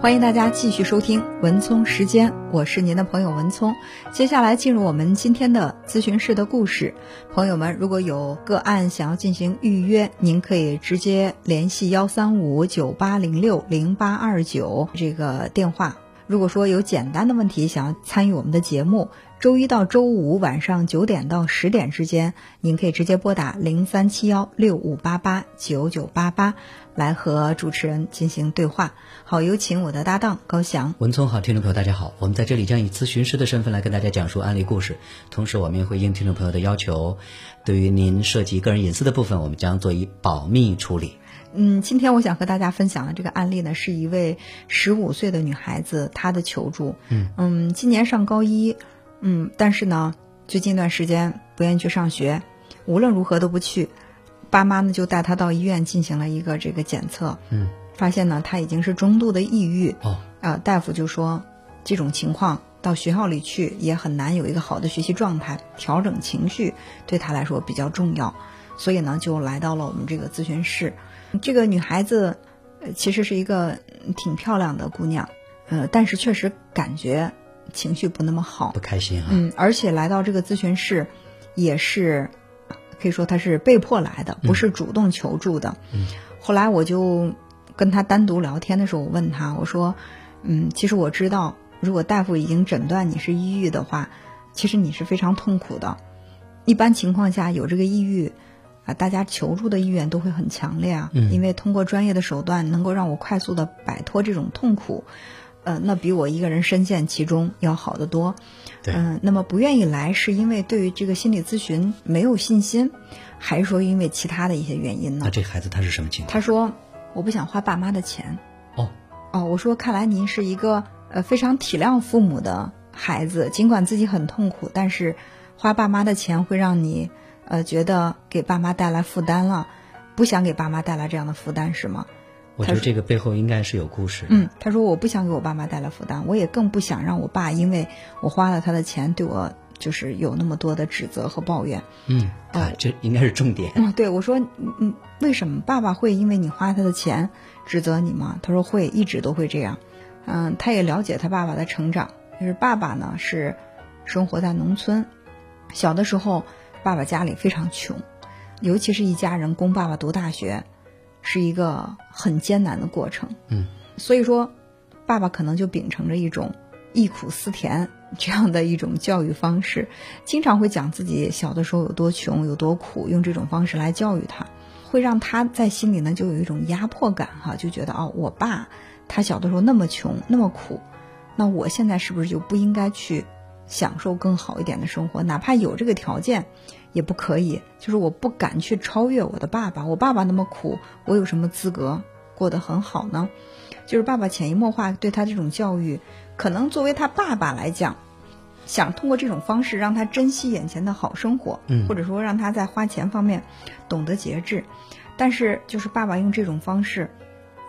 欢迎大家继续收听文聪时间，我是您的朋友文聪。接下来进入我们今天的咨询室的故事。朋友们，如果有个案想要进行预约，您可以直接联系幺三五九八零六零八二九这个电话。如果说有简单的问题想要参与我们的节目，周一到周五晚上九点到十点之间，您可以直接拨打零三七幺六五八八九九八八来和主持人进行对话。好，有请我的搭档高翔。文聪好，听众朋友大家好，我们在这里将以咨询师的身份来跟大家讲述案例故事，同时我们也会应听众朋友的要求，对于您涉及个人隐私的部分，我们将做以保密处理。嗯，今天我想和大家分享的这个案例呢，是一位十五岁的女孩子她的求助。嗯嗯，今年上高一，嗯，但是呢，最近一段时间不愿意去上学，无论如何都不去。爸妈呢就带她到医院进行了一个这个检测，嗯，发现呢她已经是中度的抑郁。哦，啊，大夫就说这种情况到学校里去也很难有一个好的学习状态，调整情绪对她来说比较重要，所以呢就来到了我们这个咨询室。这个女孩子，呃，其实是一个挺漂亮的姑娘，呃，但是确实感觉情绪不那么好不，开心啊。嗯，而且来到这个咨询室，也是可以说他是被迫来的，不是主动求助的。嗯后来我就跟他单独聊天的时候，我问他，我说，嗯，其实我知道，如果大夫已经诊断你是抑郁的话，其实你是非常痛苦的。一般情况下，有这个抑郁。啊，大家求助的意愿都会很强烈啊，嗯因为通过专业的手段能够让我快速的摆脱这种痛苦，呃，那比我一个人深陷其中要好得多。对嗯、那么不愿意来是因为对于这个心理咨询没有信心，还是说因为其他的一些原因呢那？这孩子他是什么情况？他说我不想花爸妈的钱。哦，哦，我说看来您是一个呃非常体谅父母的孩子，尽管自己很痛苦，但是花爸妈的钱会让你呃觉得给爸妈带来负担了，不想给爸妈带来这样的负担是吗？我觉得这个背后应该是有故事。嗯，他说我不想给我爸妈带来负担，我也更不想让我爸因为我花了他的钱对我就是有那么多的指责和抱怨。嗯，啊，这应该是重点。嗯，对我说，嗯嗯，为什么爸爸会因为你花他的钱指责你吗？他说会，一直都会这样。嗯，他也了解他爸爸的成长，就是爸爸呢是生活在农村，小的时候爸爸家里非常穷，尤其是一家人供爸爸读大学，是一个很艰难的过程。嗯，所以说，爸爸可能就秉承着一种忆苦思甜这样的一种教育方式，经常会讲自己小的时候有多穷、有多苦，用这种方式来教育他，会让他在心里呢就有一种压迫感哈，就觉得哦，我爸他小的时候那么穷、那么苦，那我现在是不是就不应该去享受更好一点的生活？哪怕有这个条件，也不可以。就是我不敢去超越我的爸爸，我爸爸那么苦，我有什么资格过得很好呢？就是爸爸潜移默化对他这种教育，可能作为他爸爸来讲，想通过这种方式让他珍惜眼前的好生活，嗯或者说让他在花钱方面懂得节制。但是就是爸爸用这种方式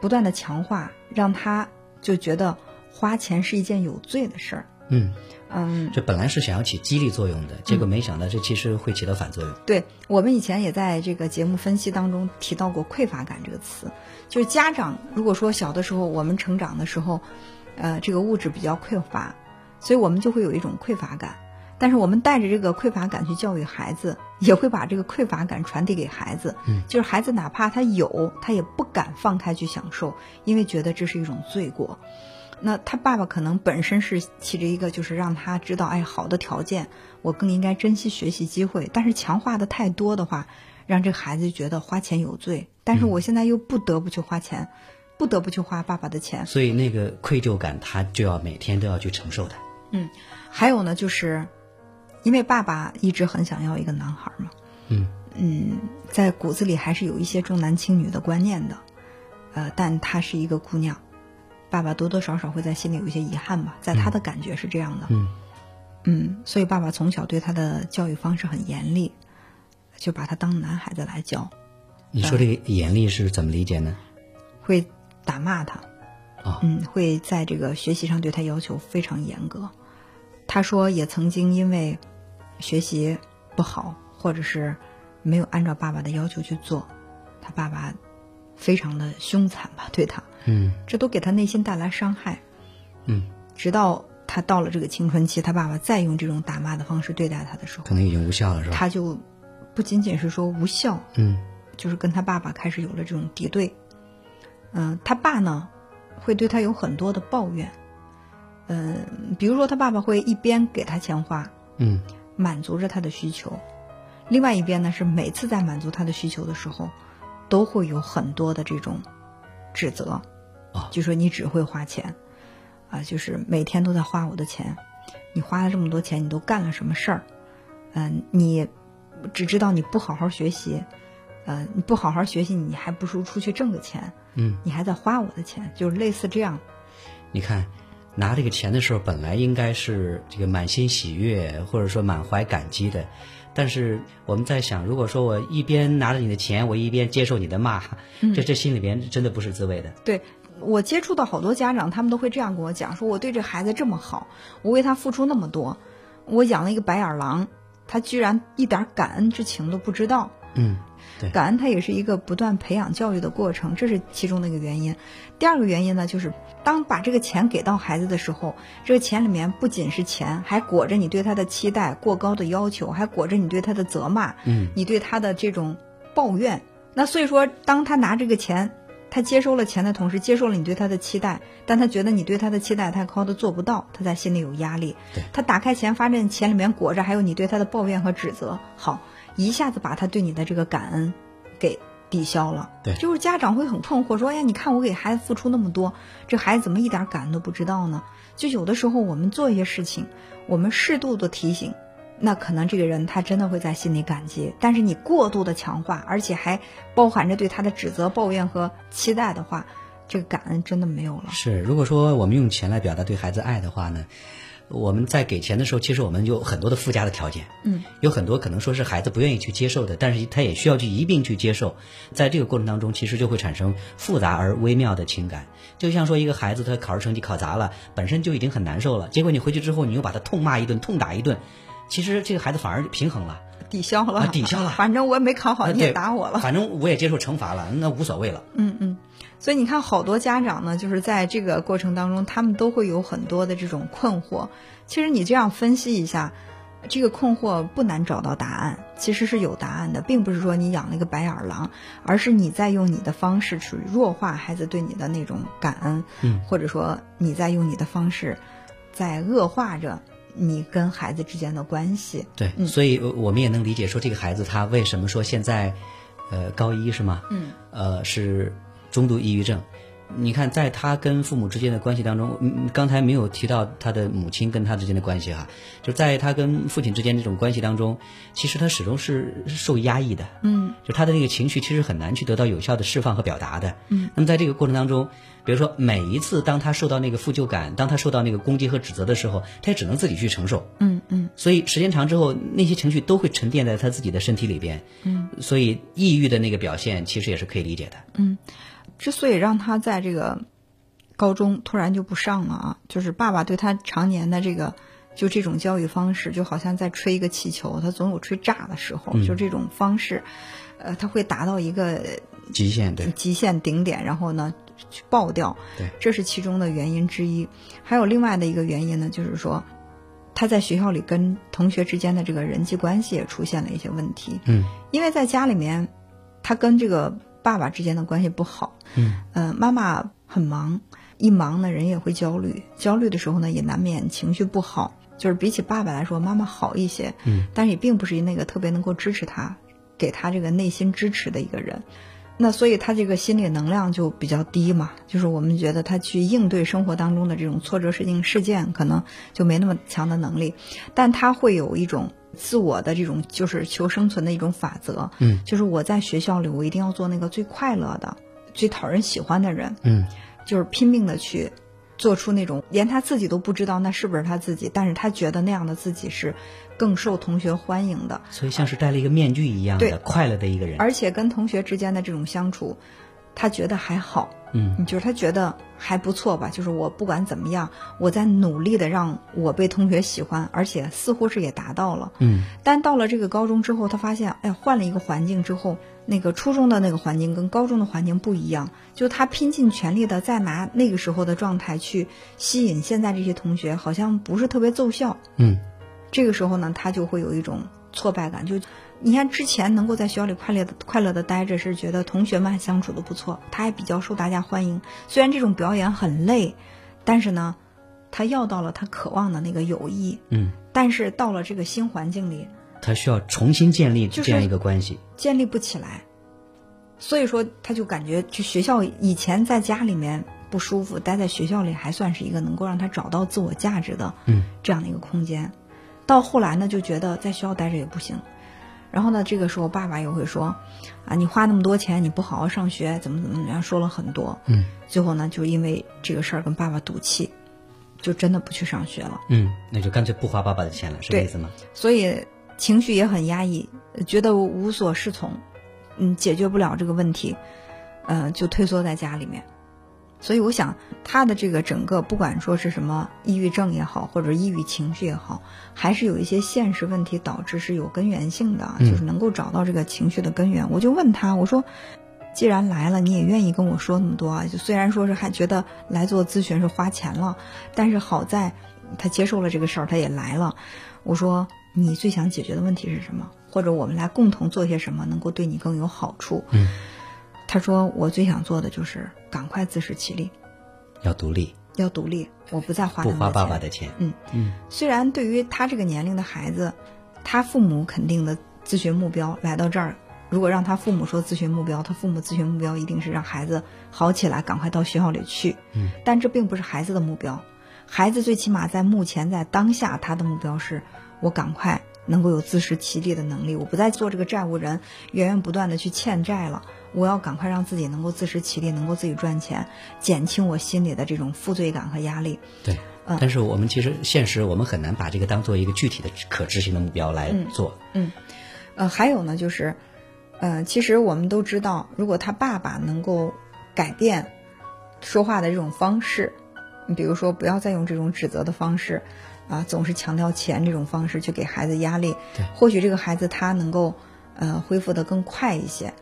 不断的强化，让他就觉得花钱是一件有罪的事儿。嗯，嗯，这本来是想要起激励作用的，结果没想到这其实会起到反作用。对我们以前也在这个节目分析当中提到过“匮乏感”这个词，就是家长如果说小的时候我们成长的时候，呃，这个物质比较匮乏，所以我们就会有一种匮乏感。但是我们带着这个匮乏感去教育孩子，也会把这个匮乏感传递给孩子。嗯就是孩子哪怕他有，他也不敢放开去享受，因为觉得这是一种罪过。那他爸爸可能本身是起着一个，就是让他知道，哎，好的条件，我更应该珍惜学习机会。但是强化的太多的话，让这孩子觉得花钱有罪。但是我现在又不得不去花钱，不得不去花爸爸的钱。所以那个愧疚感，他就要每天都要去承受的。嗯，还有呢，就是因为爸爸一直很想要一个男孩嘛，嗯嗯，在骨子里还是有一些重男轻女的观念的，呃，但她是一个姑娘，爸爸多多少少会在心里有一些遗憾吧，在他的感觉是这样的，嗯嗯，所以爸爸从小对他的教育方式很严厉，就把他当男孩子来教，你说这个严厉是怎么理解呢？会打骂他，啊嗯，会在这个学习上对他要求非常严格。他说也曾经因为学习不好，或者是没有按照爸爸的要求去做，他爸爸非常的凶残吧，对他，嗯这都给他内心带来伤害。嗯，直到他到了这个青春期，他爸爸再用这种打骂的方式对待他的时候，可能已经无效了，是吧？他就不仅仅是说无效，嗯就是跟他爸爸开始有了这种敌对。嗯、他爸呢会对他有很多的抱怨，嗯、比如说他爸爸会一边给他钱花，嗯满足着他的需求，另外一边呢是每次在满足他的需求的时候，都会有很多的这种指责，啊就说你只会花钱，啊，就是每天都在花我的钱，你花了这么多钱，你都干了什么事儿？嗯、你只知道你不好好学习，呃，你不好好学习，你还不如出去挣个钱，嗯，你还在花我的钱，就是类似这样。你看，拿这个钱的时候，本来应该是这个满心喜悦，或者说满怀感激的。但是我们在想，如果说我一边拿着你的钱，我一边接受你的骂，这这心里边真的不是滋味的。对我接触到好多家长，他们都会这样跟我讲，说我对这孩子这么好，我为他付出那么多，我养了一个白眼狼，他居然一点感恩之情都不知道。嗯，对感恩它也是一个不断培养教育的过程，这是其中的一个原因。第二个原因呢，就是当把这个钱给到孩子的时候，这个钱里面不仅是钱，还裹着你对他的期待、过高的要求，还裹着你对他的责骂，嗯，你对他的这种抱怨。那所以说，当他拿这个钱，他接收了钱的同时，接受了你对他的期待，但他觉得你对他的期待太高，他做不到，他在心里有压力。对他打开钱，发现钱里面裹着还有你对他的抱怨和指责，好，一下子把他对你的这个感恩给抵消了。对就是家长会很困惑，说：“哎呀，你看我给孩子付出那么多，这孩子怎么一点感恩都不知道呢？”就有的时候我们做一些事情，我们适度的提醒，那可能这个人他真的会在心里感激。但是你过度的强化，而且还包含着对他的指责、抱怨和期待的话，这个感恩真的没有了。是，如果说我们用钱来表达对孩子爱的话呢，我们在给钱的时候，其实我们有很多的附加的条件，嗯，有很多可能说是孩子不愿意去接受的，但是他也需要去一并去接受，在这个过程当中，其实就会产生复杂而微妙的情感。就像说一个孩子他考试成绩考砸了，本身就已经很难受了，结果你回去之后，你又把他痛骂一顿、痛打一顿，其实这个孩子反而平衡了，抵消了，啊抵消了。反正我也没考好，你也打我了。反正我也接受惩罚了，那无所谓了。嗯嗯，所以你看，好多家长呢，就是在这个过程当中，他们都会有很多的这种困惑。其实你这样分析一下，这个困惑不难找到答案，其实是有答案的，并不是说你养了一个白眼狼，而是你在用你的方式去弱化孩子对你的那种感恩，嗯，或者说你在用你的方式在恶化着你跟孩子之间的关系。对，所以呃我们也能理解说这个孩子他为什么说现在，呃，高一是吗？嗯，呃，是中度抑郁症。你看，在他跟父母之间的关系当中，嗯，刚才没有提到他的母亲跟他之间的关系哈，就在他跟父亲之间这种关系当中，其实他始终是受压抑的，嗯，就他的那个情绪其实很难去得到有效的释放和表达的，嗯，那么在这个过程当中，比如说每一次当他受到那个负疚感，当他受到那个攻击和指责的时候，他也只能自己去承受，嗯嗯。所以时间长之后，那些情绪都会沉淀在他自己的身体里边。嗯，所以抑郁的那个表现其实也是可以理解的。嗯，之所以让他在这个高中突然就不上了啊，就是爸爸对他常年的这个就这种教育方式，就好像在吹一个气球，他总有吹炸的时候，嗯就这种方式，呃，他会达到一个极限对，极限顶点，然后呢去爆掉，对，这是其中的原因之一。还有另外的一个原因呢，就是说他在学校里跟同学之间的这个人际关系也出现了一些问题。嗯因为在家里面，他跟这个爸爸之间的关系不好，嗯呃，妈妈很忙，一忙呢人也会焦虑，焦虑的时候呢也难免情绪不好。就是比起爸爸来说，妈妈好一些，嗯，但是也并不是那个特别能够支持他、给他这个内心支持的一个人。那所以他这个心理能量就比较低嘛，就是我们觉得他去应对生活当中的这种挫折事情事件，可能就没那么强的能力，但他会有一种自我的这种就是求生存的一种法则，嗯就是我在学校里我一定要做那个最快乐的、最讨人喜欢的人，嗯就是拼命的去做出那种连他自己都不知道那是不是他自己，但是他觉得那样的自己是更受同学欢迎的，所以像是戴了一个面具一样对。的快乐的一个人。而且跟同学之间的这种相处，他觉得还好，嗯，就是他觉得还不错吧，就是我不管怎么样，我在努力的让我被同学喜欢，而且似乎是也达到了。嗯，但到了这个高中之后，他发现，哎呀，换了一个环境之后，那个初中的那个环境跟高中的环境不一样，就他拼尽全力的再拿那个时候的状态去吸引现在这些同学，好像不是特别奏效。嗯，这个时候呢，他就会有一种挫败感，就。你看，之前能够在学校里快乐的快乐的待着，是觉得同学们相处的不错，他还比较受大家欢迎。虽然这种表演很累，但是呢，他要到了他渴望的那个友谊。嗯。但是到了这个新环境里，他需要重新建立这样一个关系，建立不起来。所以说，他就感觉去学校以前在家里面不舒服，待在学校里还算是一个能够让他找到自我价值的嗯这样的一个空间。到后来呢，就觉得在学校待着也不行。然后呢，这个时候爸爸又会说，啊，你花那么多钱，你不好好上学，怎么怎么样，说了很多。嗯，最后呢，就因为这个事儿跟爸爸赌气，就真的不去上学了。嗯，那就干脆不花爸爸的钱了，是这意思吗？所以情绪也很压抑，觉得无所适从，嗯，解决不了这个问题，呃，就退缩在家里面。所以我想，他的这个整个，不管说是什么抑郁症也好，或者抑郁情绪也好，还是有一些现实问题导致是有根源性的，就是能够找到这个情绪的根源。我就问他，我说，既然来了，你也愿意跟我说那么多啊？就虽然说是还觉得来做咨询是花钱了，但是好在他接受了这个事儿，他也来了。我说，你最想解决的问题是什么？或者我们来共同做些什么，能够对你更有好处？嗯。他说：“我最想做的就是赶快自食其力，要独立，要独立，我不再花不花爸爸的钱。嗯。嗯，虽然对于他这个年龄的孩子，他父母肯定的咨询目标来到这儿，如果让他父母说咨询目标，他父母咨询目标一定是让孩子好起来，赶快到学校里去。嗯，但这并不是孩子的目标，孩子最起码在目前在当下，他的目标是我赶快能够有自食其力的能力，我不再做这个债务人，源源不断的去欠债了。”我要赶快让自己能够自食其力，能够自己赚钱，减轻我心里的这种负罪感和压力。对，嗯，但是我们其实现实，我们很难把这个当做一个具体的可执行的目标来做。嗯，呃，还有呢，就是，呃，其实我们都知道，如果他爸爸能够改变说话的这种方式，你比如说不要再用这种指责的方式，啊，总是强调钱这种方式去给孩子压力，或许这个孩子他能够呃恢复的更快一些。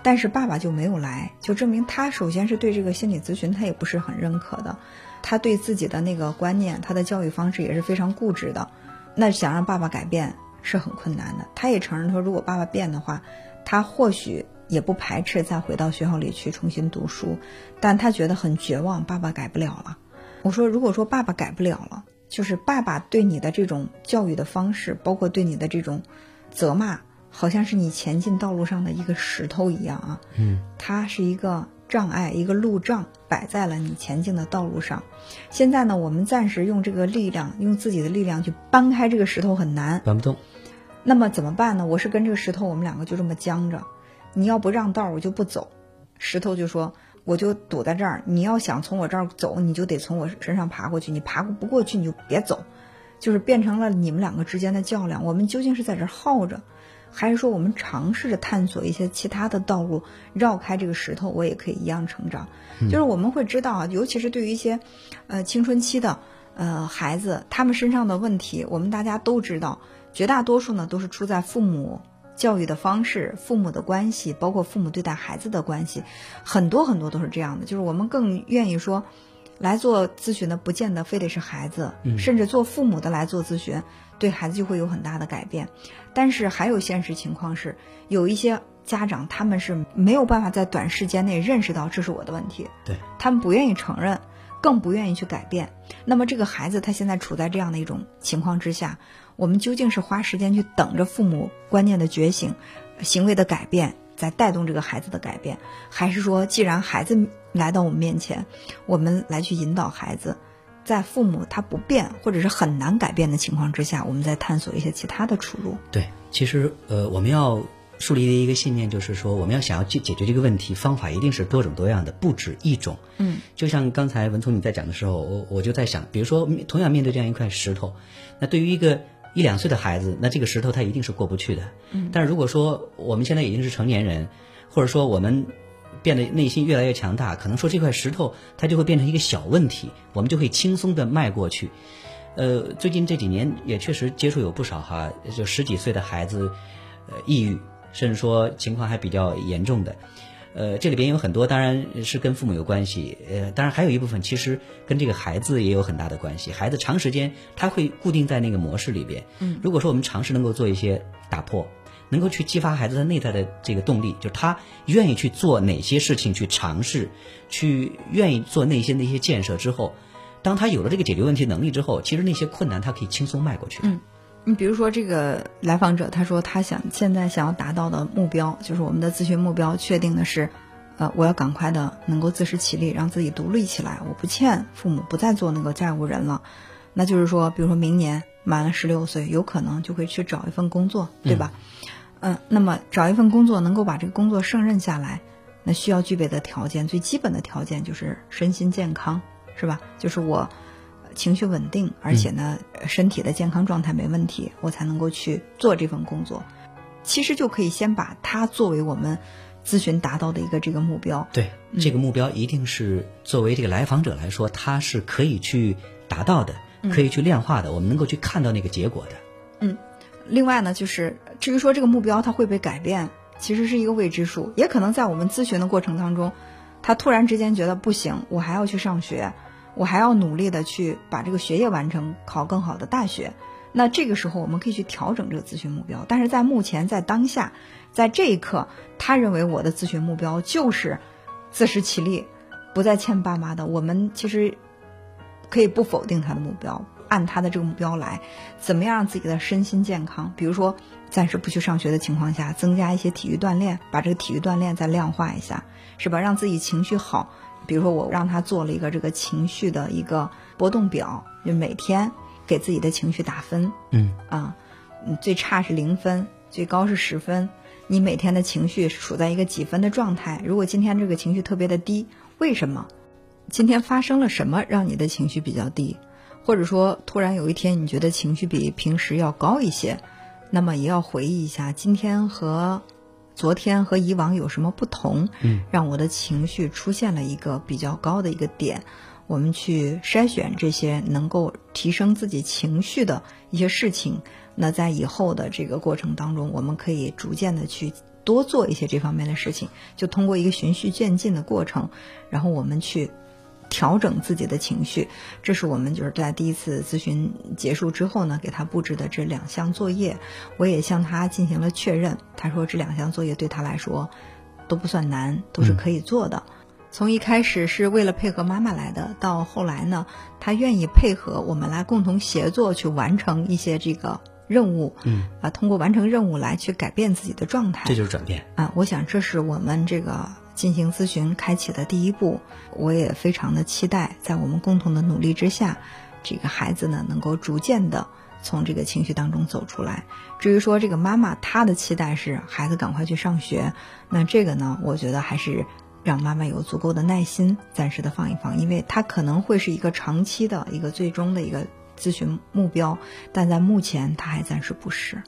但是爸爸就没有来，就证明他首先是对这个心理咨询他也不是很认可的，他对自己的那个观念，他的教育方式也是非常固执的，那想让爸爸改变是很困难的。他也承认说，如果爸爸变的话，他或许也不排斥再回到学校里去重新读书，但他觉得很绝望，爸爸改不了了。我说，如果说爸爸改不了了，就是爸爸对你的这种教育的方式，包括对你的这种责骂。好像是你前进道路上的一个石头一样啊，嗯，它是一个障碍，一个路障摆在了你前进的道路上。现在呢，我们暂时用这个力量，用自己的力量去搬开这个石头很难，搬不动。那么怎么办呢？我是跟这个石头，我们两个就这么僵着。你要不让道，我就不走。石头就说，我就堵在这儿。你要想从我这儿走，你就得从我身上爬过去。你爬不过去，你就别走。就是变成了你们两个之间的较量。我们究竟是在这儿耗着？还是说，我们尝试着探索一些其他的道路，绕开这个石头，我也可以一样成长。就是我们会知道啊，尤其是对于一些，呃，青春期的呃孩子，他们身上的问题，我们大家都知道，绝大多数呢都是出在父母教育的方式、父母的关系，包括父母对待孩子的关系，很多很多都是这样的。就是我们更愿意说，来做咨询的不见得非得是孩子，甚至做父母的来做咨询。对孩子就会有很大的改变，但是还有现实情况是，有一些家长他们是没有办法在短时间内认识到这是我的问题，对他们不愿意承认，更不愿意去改变。那么这个孩子他现在处在这样的一种情况之下，我们究竟是花时间去等着父母观念的觉醒、行为的改变，在带动这个孩子的改变，还是说既然孩子来到我们面前，我们来去引导孩子？在父母他不变或者是很难改变的情况之下，我们再探索一些其他的出路。对，其实呃，我们要树立的一个信念就是说，我们要想要去解决这个问题，方法一定是多种多样的，不止一种。嗯，就像刚才文聪你在讲的时候，我我就在想，比如说同样面对这样一块石头，那对于一个一两岁的孩子，那这个石头他一定是过不去的。嗯，但是如果说我们现在已经是成年人，或者说我们变得内心越来越强大，可能说这块石头它就会变成一个小问题，我们就会轻松的迈过去。呃，最近这几年也确实接触有不少哈，就十几岁的孩子，呃，抑郁，甚至说情况还比较严重的。呃，这里边有很多当然是跟父母有关系，呃，当然还有一部分其实跟这个孩子也有很大的关系。孩子长时间他会固定在那个模式里边。嗯，如果说我们尝试能够做一些打破。能够去激发孩子的内在的这个动力，就是他愿意去做哪些事情，去尝试，去愿意做内心的一些建设之后，当他有了这个解决问题能力之后，其实那些困难他可以轻松迈过去。嗯，你比如说这个来访者，他说他想现在想要达到的目标，就是我们的咨询目标确定的是，呃，我要赶快的能够自食其力，让自己独立起来，我不欠父母，不再做那个债务人了。那就是说，比如说明年满了十六岁，有可能就会去找一份工作，对吧？嗯，那么找一份工作能够把这个工作胜任下来，那需要具备的条件，最基本的条件就是身心健康，是吧？就是我情绪稳定，而且呢，身体的健康状态没问题，我才能够去做这份工作。其实就可以先把它作为我们咨询达到的一个这个目标。对，这个目标一定是作为这个来访者来说，他是可以去达到的，可以去量化的，我们能够去看到那个结果的。嗯。另外呢，就是至于说这个目标它会不会改变，其实是一个未知数，也可能在我们咨询的过程当中，他突然之间觉得不行，我还要去上学，我还要努力的去把这个学业完成，考更好的大学。那这个时候我们可以去调整这个咨询目标。但是在目前在当下，在这一刻，他认为我的咨询目标就是自食其力，不再欠爸妈的。我们其实可以不否定他的目标。按他的这个目标来，怎么样让自己的身心健康？比如说，暂时不去上学的情况下，增加一些体育锻炼，把这个体育锻炼再量化一下，是吧？让自己情绪好。比如说，我让他做了一个这个情绪的一个波动表，就每天给自己的情绪打分。嗯啊，最差是零分，最高是十分。你每天的情绪处在一个几分的状态？如果今天这个情绪特别的低，为什么？今天发生了什么让你的情绪比较低？或者说，突然有一天你觉得情绪比平时要高一些，那么也要回忆一下今天和昨天和以往有什么不同，嗯，让我的情绪出现了一个比较高的一个点。我们去筛选这些能够提升自己情绪的一些事情，那在以后的这个过程当中，我们可以逐渐的去多做一些这方面的事情，就通过一个循序渐进的过程，然后我们去。调整自己的情绪，这是我们就是在第一次咨询结束之后呢，给他布置的这两项作业。我也向他进行了确认，他说这两项作业对他来说都不算难，都是可以做的。从一开始是为了配合妈妈来的，到后来呢，他愿意配合我们来共同协作去完成一些这个任务。嗯，啊，通过完成任务来去改变自己的状态，这就是转变啊！我想这是我们这个。进行咨询开启的第一步，我也非常的期待，在我们共同的努力之下，这个孩子呢能够逐渐的从这个情绪当中走出来。至于说这个妈妈她的期待是孩子赶快去上学，那这个呢，我觉得还是让妈妈有足够的耐心，暂时的放一放，因为它可能会是一个长期的一个最终的一个咨询目标，但在目前它还暂时不是。